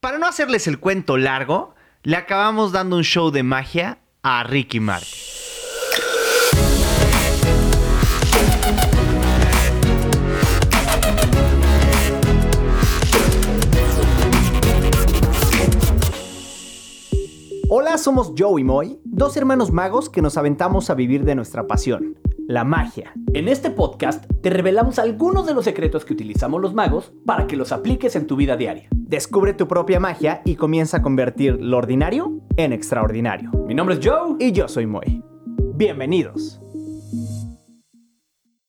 Para no hacerles el cuento largo, le acabamos dando un show de magia a Ricky Martin. Hola, somos Joe y Moy, dos hermanos magos que nos aventamos a vivir de nuestra pasión, la magia. En este podcast te revelamos algunos de los secretos que utilizamos los magos para que los apliques en tu vida diaria. Descubre tu propia magia y comienza a convertir lo ordinario en extraordinario. Mi nombre es Joe. Y yo soy Moy. Bienvenidos.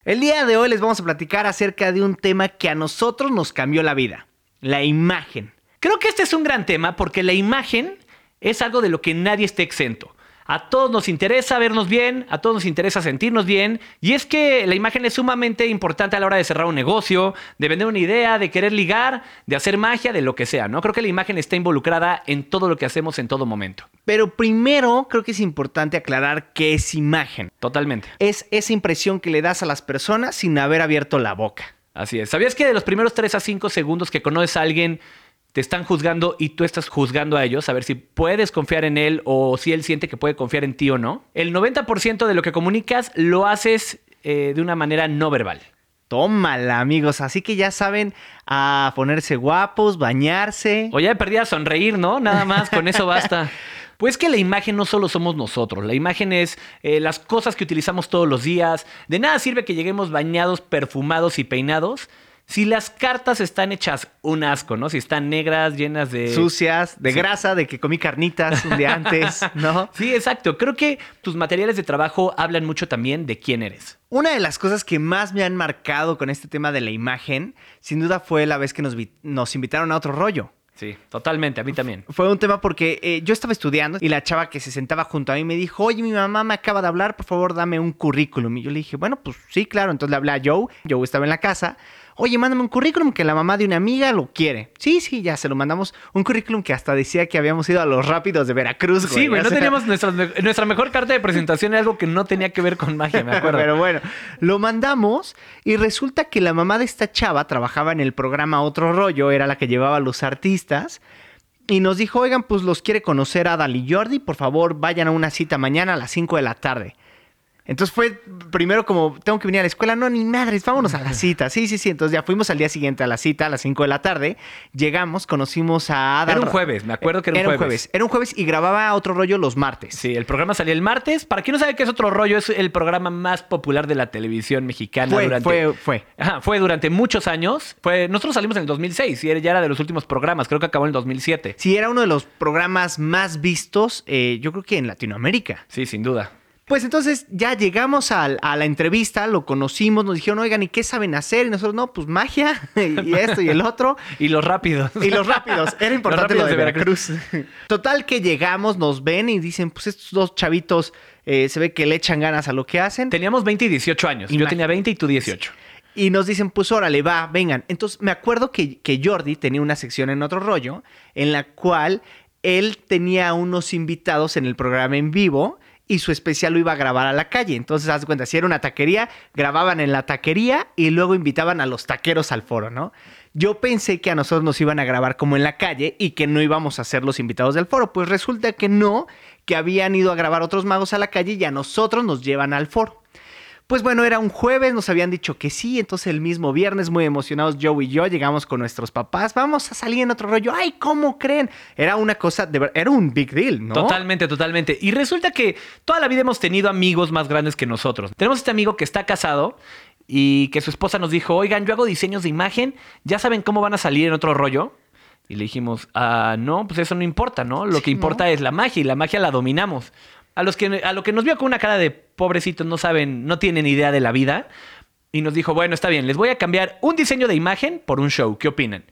El día de hoy les vamos a platicar acerca de un tema que a nosotros nos cambió la vida, la imagen. Creo que este es un gran tema porque la imagen es algo de lo que nadie esté exento. A todos nos interesa vernos bien, a todos nos interesa sentirnos bien, y es que la imagen es sumamente importante a la hora de cerrar un negocio, de vender una idea, de querer ligar, de hacer magia, de lo que sea, ¿no? Creo que la imagen está involucrada en todo lo que hacemos en todo momento. Pero primero creo que es importante aclarar qué es imagen. Totalmente. Es esa impresión que le das a las personas sin haber abierto la boca. Así es. ¿Sabías que de los primeros 3 a 5 segundos que conoces a alguien te están juzgando y tú estás juzgando a ellos, a ver si puedes confiar en él o si él siente que puede confiar en ti o no. El 90% de lo que comunicas lo haces eh, de una manera no verbal. Tómala, amigos. Así que ya saben a ponerse guapos, bañarse. O ya perdí a sonreír, ¿no? Nada más, con eso basta. Pues que la imagen no solo somos nosotros, la imagen es eh, las cosas que utilizamos todos los días. De nada sirve que lleguemos bañados, perfumados y peinados si las cartas están hechas un asco, ¿no? Si están negras, llenas de... Sucias, de grasa, de que comí carnitas un día antes, ¿no? Sí, exacto. Creo que tus materiales de trabajo hablan mucho también de quién eres. Una de las cosas que más me han marcado con este tema de la imagen, sin duda fue la vez que nos, nos invitaron a otro rollo. Sí, totalmente, a mí también. Fue un tema porque eh, yo estaba estudiando y la chava que se sentaba junto a mí me dijo, oye, mi mamá me acaba de hablar, por favor, dame un currículum. Y yo le dije, bueno, pues sí, claro. Entonces le hablé a Joe, Joe estaba en la casa oye, mándame un currículum que la mamá de una amiga lo quiere. Sí, sí, ya se lo mandamos. Un currículum que hasta decía que habíamos ido a los rápidos de Veracruz, güey. Sí, güey, no teníamos nuestra, nuestra mejor carta de presentación, algo que no tenía que ver con magia, me acuerdo. Pero bueno, lo mandamos y resulta que la mamá de esta chava trabajaba en el programa Otro Rollo, era la que llevaba a los artistas. Y nos dijo, oigan, pues los quiere conocer a Dali Jordi, por favor vayan a una cita mañana a las 5 de la tarde. Entonces fue primero como, tengo que venir a la escuela, no, ni madres, vámonos a la cita. Sí, sí, sí. Entonces ya fuimos al día siguiente a la cita a las 5 de la tarde. Llegamos, conocimos a Ada. Era un jueves, me acuerdo que era un, era un jueves. Era un jueves y grababa otro rollo los martes. Sí, el programa salía el martes. Para quien no sabe qué es otro rollo, es el programa más popular de la televisión mexicana fue, durante. Fue, fue. Ajá, fue durante muchos años. Fue, nosotros salimos en el 2006 y ya era de los últimos programas. Creo que acabó en el 2007. Sí, era uno de los programas más vistos, eh, yo creo que en Latinoamérica. Sí, sin duda. Pues entonces ya llegamos a, la entrevista, lo conocimos, nos dijeron, oigan, ¿y qué saben hacer? Y nosotros, no, pues magia, y esto y el otro. y los rápidos. Y los rápidos. Era importante lo de, Veracruz. Total que llegamos, nos ven y dicen, pues estos dos chavitos eh, se ve que le echan ganas a lo que hacen. Teníamos 20 y 18 años. Yo tenía 20 y tú 18. Y nos dicen, pues órale, va, vengan. Entonces me acuerdo que, que Jordi tenía una sección en otro rollo en la cual él tenía unos invitados en el programa en vivo y su especial lo iba a grabar a la calle. Entonces, haz cuenta, si era una taquería, grababan en la taquería y luego invitaban a los taqueros al foro, ¿no? Yo pensé que a nosotros nos iban a grabar como en la calle y que no íbamos a ser los invitados del foro. Pues resulta que no, que habían ido a grabar otros magos a la calle y a nosotros nos llevan al foro. Pues bueno, era un jueves, nos habían dicho que sí, entonces el mismo viernes, muy emocionados, Joe y yo llegamos con nuestros papás, vamos a salir en otro rollo, ay, ¿cómo creen? Era una cosa, de era un big deal, ¿no? Totalmente, totalmente. Y resulta que toda la vida hemos tenido amigos más grandes que nosotros. Tenemos este amigo que está casado y que su esposa nos dijo, oigan, yo hago diseños de imagen, ¿ya saben cómo van a salir en otro rollo? Y le dijimos, ah, no, pues eso no importa, ¿no? Lo que importa es la magia y la magia la dominamos. A, los que, a lo que nos vio con una cara de pobrecitos, no saben, no tienen idea de la vida. Y nos dijo, bueno, está bien, les voy a cambiar un diseño de imagen por un show. ¿Qué opinan?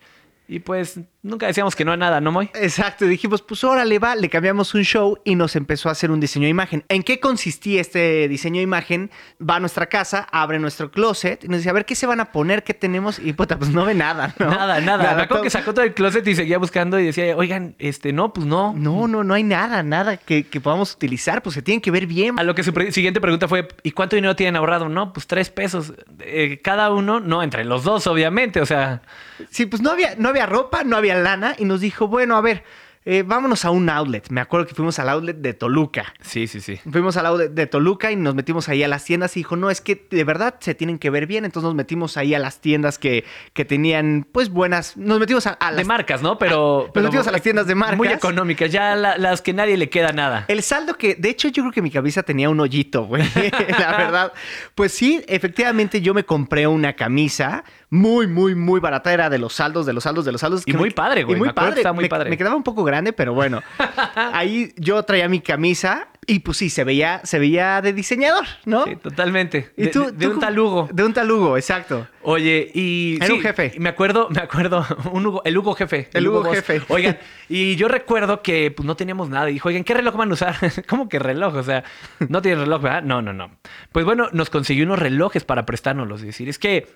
Y pues nunca decíamos que no a nada, ¿no, Moy? Exacto, dijimos, pues órale, va, le cambiamos un show y nos empezó a hacer un diseño de imagen. ¿En qué consistía este diseño de imagen? Va a nuestra casa, abre nuestro closet y nos dice, a ver, ¿qué se van a poner? ¿Qué tenemos? Y puta, pues no ve nada, ¿no? Nada, nada. Me acuerdo que sacó todo el closet y seguía buscando y decía, oigan, este, no, pues no. No, no, no hay nada, nada que, podamos utilizar, pues se tienen que ver bien. A lo que su siguiente pregunta fue, ¿y cuánto dinero tienen ahorrado? No, pues tres pesos. Eh, cada uno, no, entre los dos, obviamente, o sea... Sí, pues no había, no había ropa, no había lana y nos dijo, bueno, a ver, eh, vámonos a un outlet. Me acuerdo que fuimos al outlet de Toluca. Sí, sí, sí. Fuimos al outlet de Toluca y nos metimos ahí a las tiendas y dijo, no, es que de verdad se tienen que ver bien. Entonces nos metimos ahí a las tiendas que, que tenían, pues, buenas... Nos metimos a, a las... De marcas, ¿no? Pero... Nos pero metimos a las tiendas de marcas. Muy económicas, ya la- las que nadie le queda nada. El saldo que, de hecho, yo creo que mi cabeza tenía un hoyito, güey. La verdad. Pues sí, efectivamente, yo me compré una camisa muy, muy, muy barata. Era de los saldos, de los saldos, de los saldos. Y que muy padre, güey. Y muy Me que padre. estaba muy me, padre. me quedaba un poco grande, pero bueno. Ahí yo traía mi camisa y pues sí, se veía, se veía de diseñador, ¿no? Sí, totalmente. Y De- tú, de, de tú un talugo. De un talugo, exacto. Oye, y. Era un jefe. Me acuerdo, me acuerdo, un Hugo- el Hugo jefe. El Hugo jefe. Oigan, y yo recuerdo que pues, no teníamos nada. Y dijo, oigan, ¿qué reloj van a usar? ¿Cómo que reloj? O sea, no tienen reloj, ¿verdad? No, no, no. Pues bueno, nos consiguió unos relojes para prestárnoslos. Es decir, es que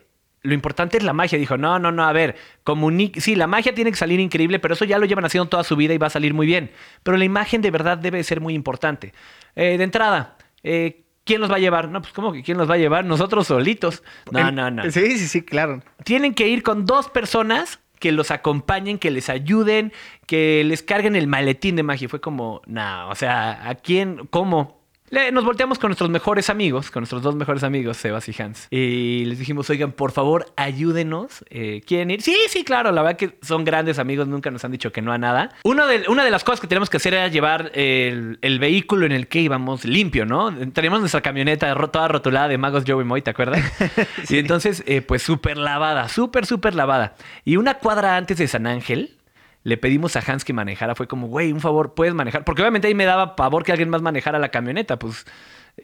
lo importante es la magia. Dijo, no, no, no, a ver, comuni- sí, la magia tiene que salir increíble, pero eso ya lo llevan haciendo toda su vida y va a salir muy bien. Pero la imagen de verdad debe ser muy importante. Eh, de entrada, eh, ¿quién nos va a llevar? No, pues ¿cómo que quién nos va a llevar? Nosotros solitos. No, no, no. Sí, sí, sí, claro. Tienen que ir con dos personas que los acompañen, que les ayuden, que les carguen el maletín de magia. Fue como, no, o sea, ¿a quién? ¿Cómo? Le- nos volteamos con nuestros mejores amigos, con nuestros dos mejores amigos, Sebas y Hans. Y les dijimos, oigan, por favor, ayúdenos. Eh, ¿Quieren ir? Sí, sí, claro. La verdad que son grandes amigos, nunca nos han dicho que no a nada. De, una de las cosas que tenemos que hacer era llevar el, el vehículo en el que íbamos limpio, ¿no? Teníamos nuestra camioneta toda rotulada de Magos Joe y Moy, ¿te acuerdas? Y entonces, eh, pues súper lavada, súper, súper lavada. Y una cuadra antes de San Ángel, le pedimos a Hans que manejara. Fue como, güey, un favor, puedes manejar. Porque obviamente ahí me daba pavor que alguien más manejara la camioneta. Pues,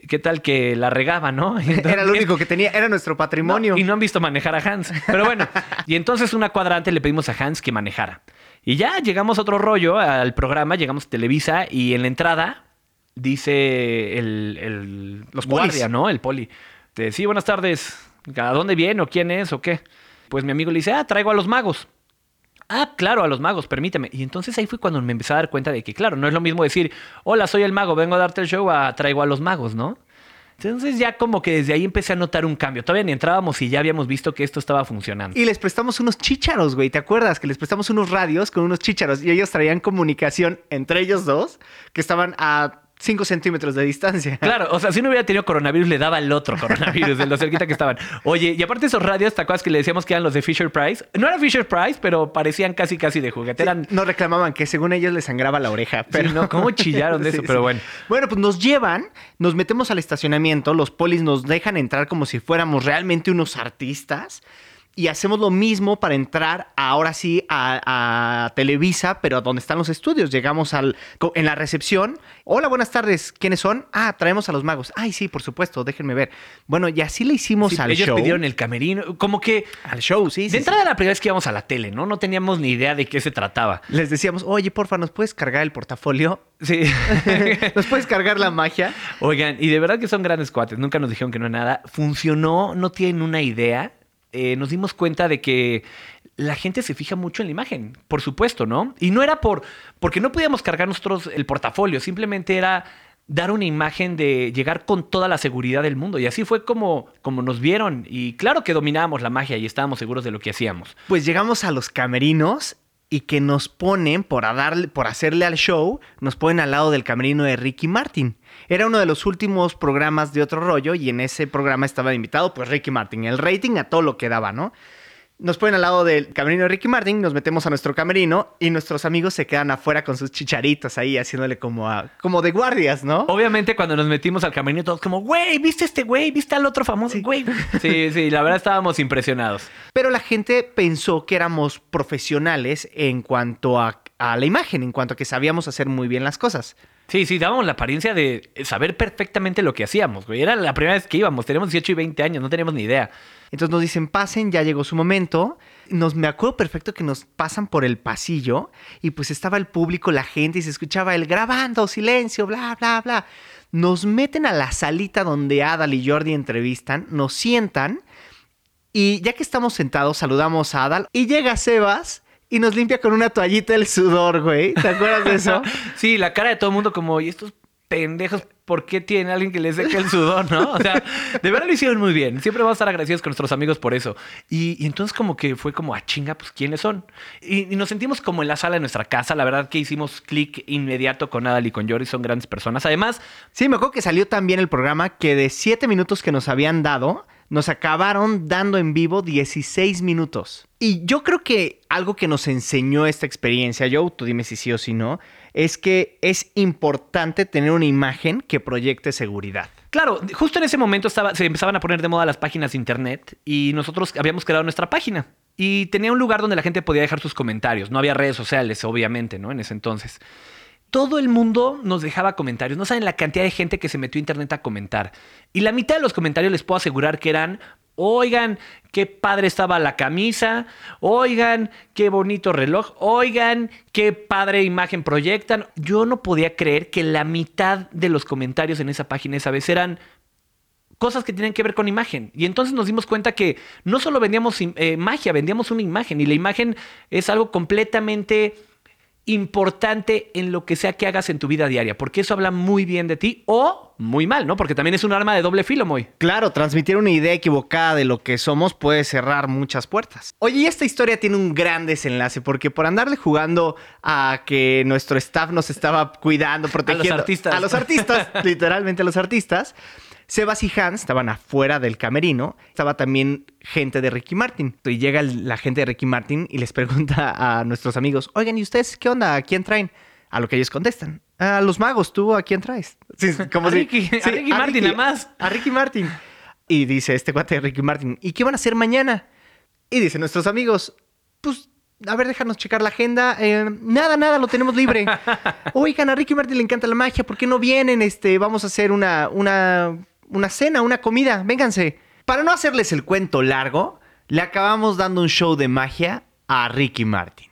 ¿qué tal que la regaba, no? Era lo único que tenía, era nuestro patrimonio. no, y no han visto manejar a Hans. Pero bueno, y entonces una cuadra antes le pedimos a Hans que manejara. Y ya llegamos a otro rollo al programa, llegamos a Televisa y en la entrada dice el, el Los polis. guardia, ¿no? El poli. Te, sí, buenas tardes. ¿A dónde viene o quién es o qué? Pues mi amigo le dice, ah, traigo a los magos. Ah, claro, a los magos, permíteme. Y entonces ahí fue cuando me empecé a dar cuenta de que, claro, no es lo mismo decir, hola, soy el mago, vengo a darte el show, a traigo a los magos, ¿no? Entonces ya como que desde ahí empecé a notar un cambio. Todavía ni entrábamos y ya habíamos visto que esto estaba funcionando. Y les prestamos unos chícharos, güey. ¿Te acuerdas? Que les prestamos unos radios con unos chícharos y ellos traían comunicación entre ellos dos que estaban a 5 centímetros de distancia. Claro, o sea, si no hubiera tenido coronavirus, le daba el otro coronavirus, de lo cerquita que estaban. Oye, y aparte esos radios, ¿te acuerdas que le decíamos que eran los de Fisher Price? No eran Fisher Price, pero parecían casi, casi de juguete. Eran... Nos reclamaban que según ellos les sangraba la oreja. Pero Sí, ¿no? ¿Cómo chillaron de eso? Pero bueno. Bueno, pues nos llevan, nos metemos al estacionamiento, los polis nos dejan entrar como si fuéramos realmente unos artistas. Y hacemos lo mismo para entrar ahora sí a, a Televisa, pero a donde están los estudios. Llegamos al, en la recepción. Hola, buenas tardes. ¿Quiénes son? Ah, traemos a los magos. Ay, sí, por supuesto, déjenme ver. Bueno, y así le hicimos Sí, al ellos show. pidieron el camerino. Como que Al show, sí. de sí. entrada la primera vez que íbamos a la tele, ¿no? No teníamos ni idea de qué se trataba. Les decíamos, oye, porfa, ¿nos puedes cargar el portafolio? Sí. ¿Nos puedes cargar la magia? Oigan, y de verdad que son grandes cuates. Nunca nos dijeron que no nada. Funcionó, no tienen una idea. Eh, nos dimos cuenta de que la gente se fija mucho en la imagen, por supuesto, ¿no? Y no era por porque no podíamos cargar nosotros el portafolio, simplemente era dar una imagen de llegar con toda la seguridad del mundo. Y así fue como, como nos vieron. Y claro que dominábamos la magia y estábamos seguros de lo que hacíamos. Pues llegamos a los camerinos y que nos ponen, por, por hacerle al show, nos ponen al lado del camerino de Ricky Martin. Era uno de los últimos programas de otro rollo y en ese programa estaba invitado pues Ricky Martin. El rating a todo lo que daba, ¿no? Nos ponen al lado del camerino de Ricky Martin, nos metemos a nuestro camerino y nuestros amigos se quedan afuera con sus chicharitos ahí haciéndole como, a- como de guardias, ¿no? Obviamente cuando nos metimos al camerino todos como, güey, ¿viste este güey? ¿Viste al otro famoso? Güey. Sí, sí, la verdad estábamos impresionados. Pero la gente pensó que éramos profesionales en cuanto a, a la imagen, en cuanto a que sabíamos hacer muy bien las cosas. Sí, sí, dábamos la apariencia de saber perfectamente lo que hacíamos. Era la primera vez que íbamos, teníamos 18 y 20 años, no teníamos ni idea. Entonces nos dicen, pasen, ya llegó su momento. Nos, me acuerdo perfecto que nos pasan por el pasillo y pues estaba el público, la gente y se escuchaba el grabando, silencio, bla, bla, bla. Nos meten a la salita donde Adal y Jordi entrevistan, nos sientan y ya que estamos sentados saludamos a Adal y llega Sebas y nos limpia con una toallita el sudor, güey. ¿Te acuerdas de eso? sí, la cara de todo el mundo como, ¿y estos pendejos, ¿por qué tiene alguien que le seque el sudor, no? O sea, de verdad lo hicieron muy bien. Siempre vamos a estar agradecidos con nuestros amigos por eso. Y, entonces como que fue como, a chinga, pues, ¿quiénes son? Y, nos sentimos como en la sala de nuestra casa. La verdad que hicimos clic inmediato con Adal y con Jory. Son grandes personas. Además, Sí, me acuerdo que salió también el programa que de 7 minutos que nos habían dado, nos acabaron dando en vivo 16 minutos. Y yo creo que algo que nos enseñó esta experiencia, Joe, tú dime si sí o si no, es que es importante tener una imagen que proyecte seguridad. Claro, justo en ese momento se empezaban a poner de moda las páginas de internet y nosotros habíamos creado nuestra página. Y tenía un lugar donde la gente podía dejar sus comentarios. No había redes sociales, obviamente, ¿no? En ese entonces. Todo el mundo nos dejaba comentarios. No saben la cantidad de gente que se metió a internet a comentar. Y la mitad de los comentarios les puedo asegurar que eran, oigan, qué padre estaba la camisa, oigan, qué bonito reloj, oigan, qué padre imagen proyectan. Yo no podía creer que la mitad de los comentarios en esa página esa vez eran cosas que tienen que ver con imagen. Y entonces nos dimos cuenta que no solo vendíamos eh, magia, vendíamos una imagen. Y la imagen es algo completamente importante en lo que sea que hagas en tu vida diaria, porque eso habla muy bien de ti o muy mal, ¿no? Porque también es un arma de doble filo, muy. Claro, transmitir una idea equivocada de lo que somos puede cerrar muchas puertas. Oye, y esta historia tiene un gran desenlace, porque por andarle jugando a que nuestro staff nos estaba cuidando, protegiendo. artistas. A los artistas, literalmente a los artistas. Sebas y Hans estaban afuera del camerino. Estaba también gente de Ricky Martin. Y llega la gente de Ricky Martin y les pregunta a nuestros amigos, oigan, ¿y ustedes qué onda? ¿A quién traen? A lo que ellos contestan. A los magos, ¿tú a quién traes? Sí, como A si- Ricky, a Ricky Martin, nada más. A Ricky Martin. Y dice este cuate de Ricky Martin, ¿y qué van a hacer mañana? Y dice nuestros amigos, pues, a ver, déjanos checar la agenda. Eh, nada, nada, lo tenemos libre. Oigan, a Ricky Martin le encanta la magia, ¿por qué no vienen? Este, vamos a hacer una, una, una cena, una comida, vénganse. Para no hacerles el cuento largo, le acabamos dando un show de magia a Ricky Martin.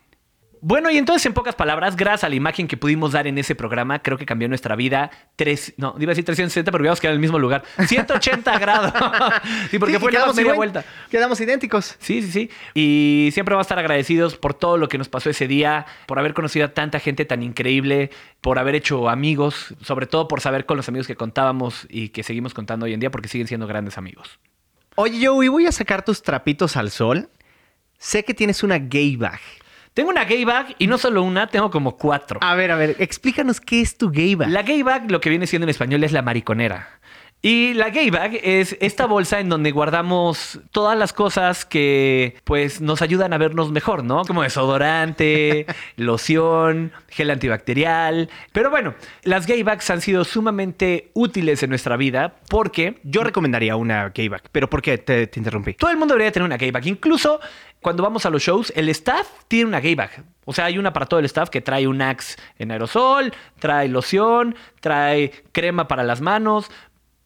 Bueno, y entonces, en pocas palabras, gracias a la imagen que pudimos dar en ese programa, creo que cambió nuestra vida. Tres, no, iba a decir 360, pero habíamos quedado en el mismo lugar. 180 grados. sí, porque Sí, fue quedamos media vuelta. Quedamos idénticos. Sí, sí, sí. Y siempre vamos a estar agradecidos por todo lo que nos pasó ese día, por haber conocido a tanta gente tan increíble, por haber hecho amigos, sobre todo por saber con los amigos que contábamos y que seguimos contando hoy en día porque siguen siendo grandes amigos. Oye, Joey, voy a sacar tus trapitos al sol. Sé que tienes una gay bag. Tengo una gay bag y no solo una, tengo como cuatro. A ver, a ver, explícanos qué es tu gay bag. La gay bag, lo que viene siendo en español, es la mariconera. Y la gay bag es esta bolsa en donde guardamos todas las cosas que pues nos ayudan a vernos mejor, ¿no? Como desodorante, loción, gel antibacterial. Pero bueno, las gay bags han sido sumamente útiles en nuestra vida porque Yo recomendaría una gay bag, pero ¿por qué te, te interrumpí? todo el mundo debería tener una gay bag. Incluso cuando vamos a los shows, el staff tiene una gay bag. O sea, hay una para todo el staff que trae un Axe en aerosol, trae loción, trae crema para las manos,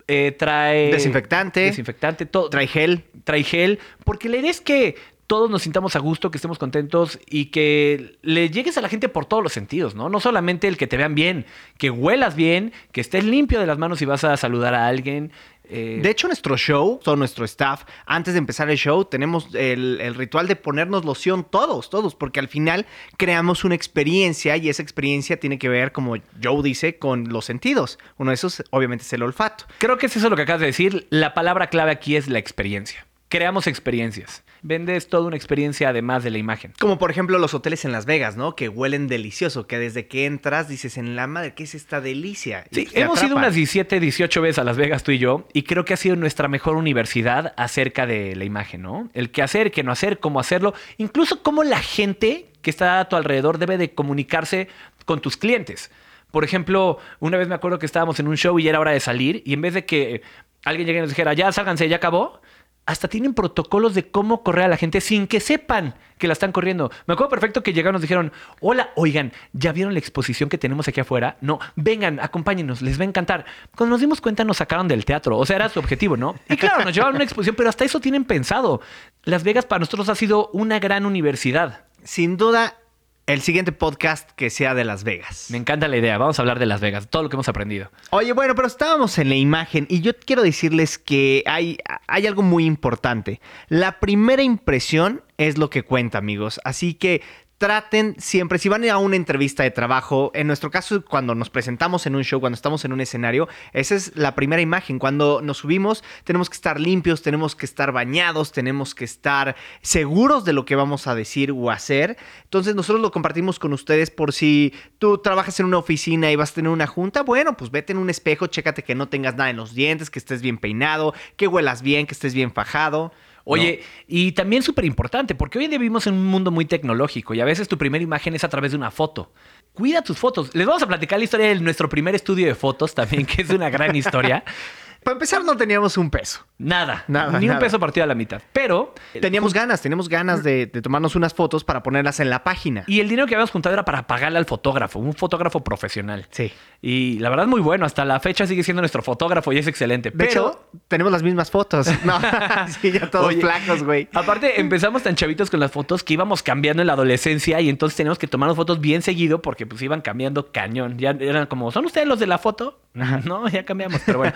eh, trae... Desinfectante. Desinfectante, todo. Trae gel. trae gel. Porque la idea es que todos nos sintamos a gusto, que estemos contentos y que le llegues a la gente por todos los sentidos, ¿no? No solamente el que te vean bien, que huelas bien, que estés limpio de las manos si vas a saludar a alguien. eh, De hecho, nuestro show, todo nuestro staff, antes de empezar el show, tenemos el, el ritual de ponernos loción todos, todos, porque al final creamos una experiencia y esa experiencia tiene que ver, como Joe dice, con los sentidos. Uno de esos, obviamente, es el olfato. Creo que es eso lo que acabas de decir. La palabra clave aquí es la experiencia. Creamos experiencias. Vendes toda una experiencia además de la imagen. Como por ejemplo los hoteles en Las Vegas, ¿no? Que huelen delicioso, que desde que entras dices, en la madre, ¿qué es esta delicia? Y Sí, te hemos ido unas 17, 18 veces a Las Vegas tú y yo y creo que ha sido nuestra mejor universidad acerca de la imagen, ¿no? El qué hacer, qué no hacer, cómo hacerlo, incluso cómo la gente que está a tu alrededor debe de comunicarse con tus clientes. Por ejemplo, una vez me acuerdo que estábamos en un show y era hora de salir y en vez de que alguien llegue y nos dijera, ya sálganse, ya acabó, hasta tienen protocolos de cómo correr a la gente sin que sepan que la están corriendo. Me acuerdo perfecto que llegaron nos dijeron, hola, oigan, ¿ya vieron la exposición que tenemos aquí afuera? No, vengan, acompáñenos, les va a encantar. Cuando nos dimos cuenta nos sacaron del teatro, o sea, era su objetivo, ¿no? Y claro, nos llevaron a una exposición, pero hasta eso tienen pensado. Las Vegas para nosotros ha sido una gran universidad. Sin duda, el siguiente podcast que sea de Las Vegas. Me encanta la idea, vamos a hablar de Las Vegas, todo lo que hemos aprendido. Oye, bueno, pero estábamos en la imagen y yo quiero decirles que hay, hay algo muy importante. La primera impresión es lo que cuenta, amigos. Así que traten siempre, si van a una entrevista de trabajo, en nuestro caso, cuando nos presentamos en un show, cuando estamos en un escenario, esa es la primera imagen. Cuando nos subimos, tenemos que estar limpios, tenemos que estar bañados, tenemos que estar seguros de lo que vamos a decir o hacer. Entonces, nosotros lo compartimos con ustedes por si tú trabajas en una oficina y vas a tener una junta. Bueno, pues vete en un espejo, chécate que no tengas nada en los dientes, que estés bien peinado, que huelas bien, que estés bien fajado. Oye, y también súper importante, porque hoy en día vivimos en un mundo muy tecnológico y a veces tu primera imagen es a través de una foto. Cuida tus fotos. Les vamos a platicar la historia de nuestro primer estudio de fotos también, que es una gran historia. Para empezar, no teníamos un peso. Nada. Nada, Ni un peso partido a la mitad. Pero. Teníamos ganas, teníamos ganas de, de tomarnos unas fotos para ponerlas en la página. Y el dinero que habíamos juntado era para pagarle al fotógrafo, un fotógrafo profesional. Sí. Y la verdad, muy bueno. Hasta la fecha sigue siendo nuestro fotógrafo y es excelente. De Pero. hecho, tenemos las mismas fotos. No, sí, ya todos Oye, flacos, güey. Aparte, empezamos tan chavitos con las fotos que íbamos cambiando en la adolescencia y entonces teníamos que tomarnos fotos bien seguido porque pues iban cambiando cañón. Ya eran como, ¿son ustedes los de la foto? No, ya cambiamos, pero bueno.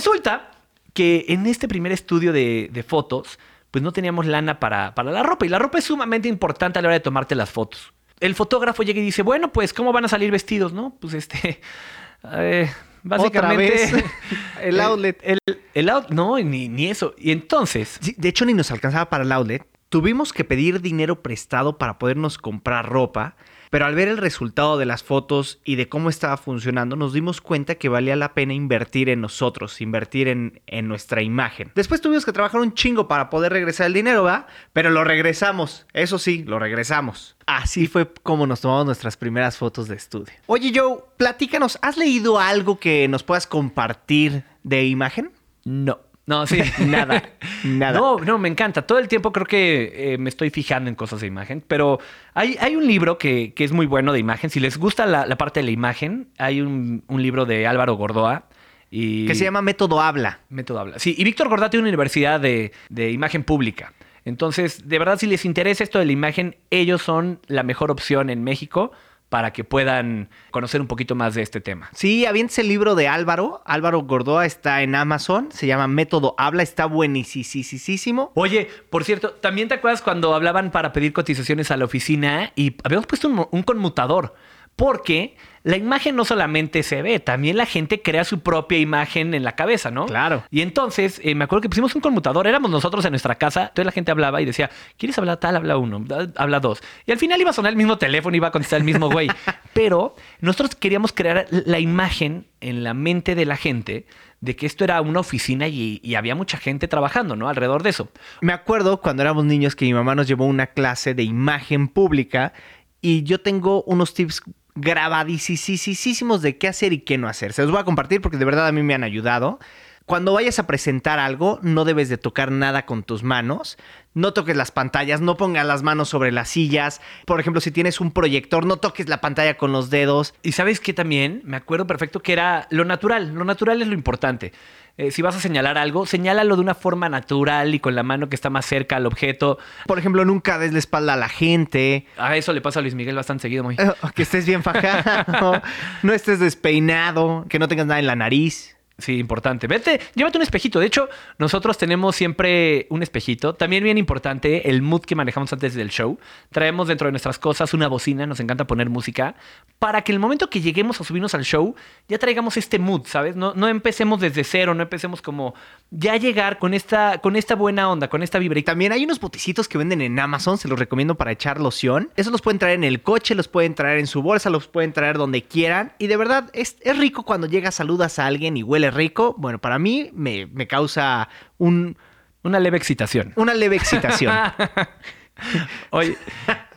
Resulta que en este primer estudio de, de fotos, pues no teníamos lana para, para la ropa y la ropa es sumamente importante a la hora de tomarte las fotos. El fotógrafo llega y dice, bueno, pues, ¿cómo van a salir vestidos, no? Pues este... eh, básicamente... Otra vez, el outlet. El, el out- no, ni, ni eso. Y entonces... Sí, de hecho, ni nos alcanzaba para el outlet. Tuvimos que pedir dinero prestado para podernos comprar ropa, pero al ver el resultado de las fotos y de cómo estaba funcionando, nos dimos cuenta que valía la pena invertir en nosotros, invertir en, en nuestra imagen. Después tuvimos que trabajar un chingo para poder regresar el dinero, ¿va? Pero lo regresamos, eso sí, lo regresamos. Así fue como nos tomamos nuestras primeras fotos de estudio. Oye, Joe, platícanos, ¿has leído algo que nos puedas compartir de imagen? No. No, sí. Nada, nada. No, no, me encanta. Todo el tiempo creo que eh, me estoy fijando en cosas de imagen, pero hay, hay un libro que, que es muy bueno de imagen. Si les gusta la, la parte de la imagen, hay un, un libro de Álvaro Gordoa. Y... Que se llama Método Habla. Método Habla. Sí, y Víctor Gordoa tiene una universidad de, de imagen pública. Entonces, de verdad, si les interesa esto de la imagen, ellos son la mejor opción en México para que puedan conocer un poquito más de este tema. Sí, aviéntese el libro de Álvaro. Álvaro Gordoa está en Amazon. Se llama Método Habla. Está buenísimo. Oye, por cierto, ¿también te acuerdas cuando hablaban para pedir cotizaciones a la oficina y habíamos puesto un, un conmutador? Porque la imagen no solamente se ve, también la gente crea su propia imagen en la cabeza, ¿no? Claro. Y entonces, eh, me acuerdo que pusimos un conmutador, éramos nosotros en nuestra casa, entonces la gente hablaba y decía, ¿quieres hablar tal? Habla uno, habla dos. Y al final iba a sonar el mismo teléfono, iba a contestar el mismo güey. Pero nosotros queríamos crear la imagen en la mente de la gente de que esto era una oficina y, y había mucha gente trabajando, ¿no? Alrededor de eso. Me acuerdo cuando éramos niños que mi mamá nos llevó una clase de imagen pública y yo tengo unos tips grabadísimos de qué hacer y qué no hacer. Se los voy a compartir porque de verdad a mí me han ayudado. Cuando vayas a presentar algo, no debes de tocar nada con tus manos. No toques las pantallas, no pongas las manos sobre las sillas. Por ejemplo, si tienes un proyector, no toques la pantalla con los dedos. Y sabes que también me acuerdo perfecto que era lo natural. Lo natural es lo importante. Eh, si vas a señalar algo, señálalo de una forma natural y con la mano que está más cerca al objeto. Por ejemplo, nunca des la espalda a la gente. A eso le pasa a Luis Miguel bastante seguido, muy. Que estés bien fajado, no estés despeinado, que no tengas nada en la nariz. Sí, importante. Vete, llévate un espejito. De hecho, nosotros tenemos siempre un espejito. También bien importante, el mood que manejamos antes del show. Traemos dentro de nuestras cosas una bocina, nos encanta poner música, para que el momento que lleguemos a subirnos al show, ya traigamos este mood, ¿sabes? No, no empecemos desde cero, no empecemos como ya llegar con esta, con esta buena onda, con esta vibra. Y también hay unos botecitos que venden en Amazon, se los recomiendo para echar loción. Esos los pueden traer en el coche, los pueden traer en su bolsa, los pueden traer donde quieran. Y de verdad, es, es rico cuando llegas, saludas a alguien y huele rico. Bueno, para mí me, me causa un, Una leve excitación. una leve excitación. Oye,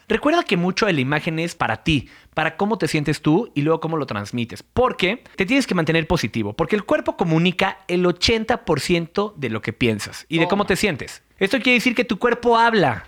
recuerda que mucho de la imagen es para ti, para cómo te sientes tú y luego cómo lo transmites. Porque te tienes que mantener positivo, porque el cuerpo comunica el 80% de lo que piensas y de cómo te sientes. Esto quiere decir que tu cuerpo habla.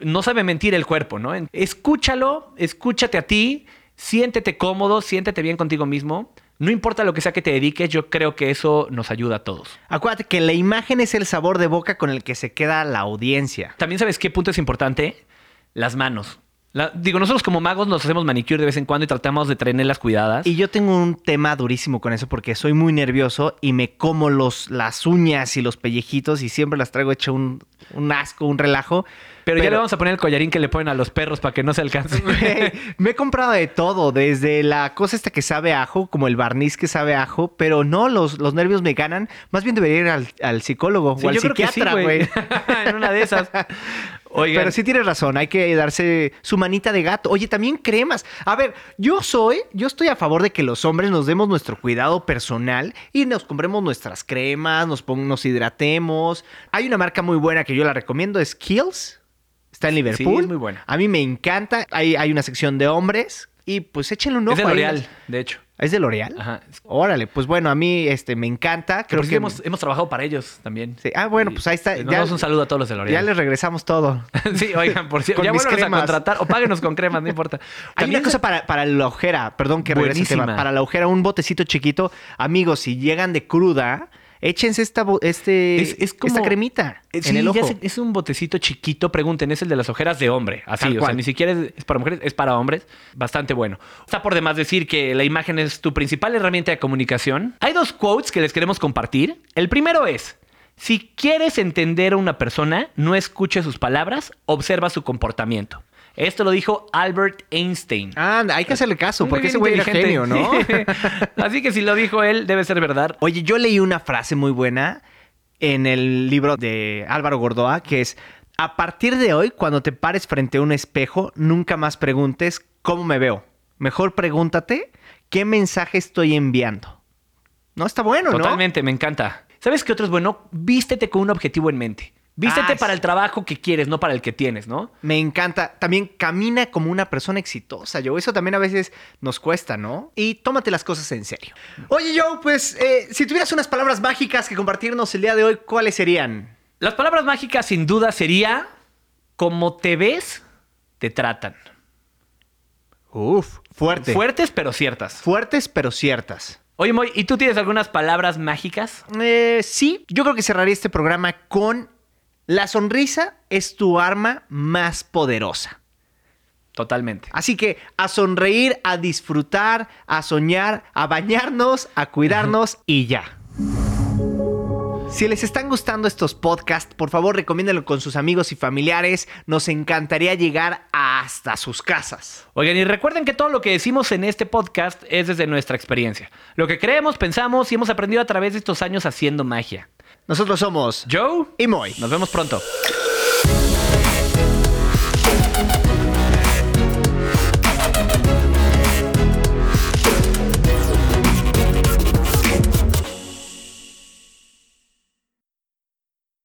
No sabe mentir el cuerpo, ¿no? Escúchalo, escúchate a ti, siéntete cómodo, siéntete bien contigo mismo. No importa lo que sea que te dediques, yo creo que eso nos ayuda a todos. Acuérdate que la imagen es el sabor de boca con el que se queda la audiencia. También sabes qué punto es importante? Las manos. La- digo, nosotros como magos nos hacemos manicure de vez en cuando y tratamos de tenerlas cuidadas. Y yo tengo un tema durísimo con eso porque soy muy nervioso y me como los, las uñas y los pellejitos y siempre las traigo hecho un, un asco, un relajo. pero, ya le vamos a poner el collarín que le ponen a los perros para que no se alcance. Me he comprado de todo, desde la cosa esta que sabe a ajo, como el barniz que sabe a ajo, pero no, los, los nervios me ganan. Más bien debería ir al, al psicólogo Sí, o al psiquiatra, güey. güey. en una de esas. Oigan, Pero sí tienes razón, hay que darse su manita de gato. Oye, también cremas. A ver, yo soy, yo estoy a favor de que los hombres nos demos nuestro cuidado personal y nos compremos nuestras cremas, nos, nos hidratemos. Hay una marca muy buena que yo la recomiendo, es Kiehl's. Está en Liverpool. es muy buena. A mí me encanta. Hay, hay una sección de hombres y pues échenle un ojo. es de. L'Oreal, de hecho. ¿Es de L'Oreal? Ajá. Órale, pues bueno, a mí este, me encanta. Creo que hemos, hemos trabajado para ellos también. Sí. Ah, bueno, pues ahí está. Les mandamos un saludo a todos los de ya L'Oreal. les regresamos todo. sí, oigan, por cierto, ya vuelvan a contratar o páguenos con cremas, no importa. Hay una cosa para, para la ojera, perdón que regrese tema. Para la ojera, un botecito chiquito. Amigos, si llegan de cruda, échense esta, este, Es- es como- esta cremita Eh, en Sí, el ojo. es un botecito chiquito, pregunten, es el de las ojeras de hombre. Así, Tal o sea, ni siquiera es, es para mujeres, es para hombres. Bastante bueno. Está por demás decir que la imagen es tu principal herramienta de comunicación. Hay dos quotes que les queremos compartir. El primero es, si quieres entender a una persona, no escuche sus palabras, observa su comportamiento. Esto lo dijo Albert Einstein. Anda, hay que hacerle caso, porque ese güey era genio. ¿no? Así que si lo dijo él, debe ser verdad. Oye, yo leí una frase muy buena en el libro de Álvaro Gordoa, que es, a partir de hoy, cuando te pares frente a un espejo, nunca más preguntes cómo me veo. Mejor pregúntate qué mensaje estoy enviando. No está bueno, ¿no? Totalmente, me encanta. ¿Sabes qué otro es bueno? Vístete con un objetivo en mente. Vístete Ah, para el trabajo que quieres, no para el que tienes, ¿no? Me encanta. También camina como una persona exitosa, Joe. Eso también a veces nos cuesta, ¿no? Y tómate las cosas en serio. Oye, Joe, pues eh, si tuvieras unas palabras mágicas que compartirnos el día de hoy, ¿cuáles serían? Las palabras mágicas sin duda sería como te ves, te tratan. Uf, fuerte. Fuertes pero ciertas. Fuertes, pero ciertas. Oye, Moy, ¿y tú tienes algunas palabras mágicas? Eh, sí, yo creo que cerraría este programa con la sonrisa es tu arma más poderosa. Totalmente. Así que a sonreír, a disfrutar, a soñar, a bañarnos, a cuidarnos y ya. Si les están gustando estos podcasts, por favor recomiéndenlo con sus amigos y familiares. Nos encantaría llegar hasta sus casas. Oigan, y recuerden que todo lo que decimos en este podcast es desde nuestra experiencia. Lo que creemos, pensamos y hemos aprendido a través de estos años haciendo magia. Nosotros somos Joe, y Moy. nos vemos pronto.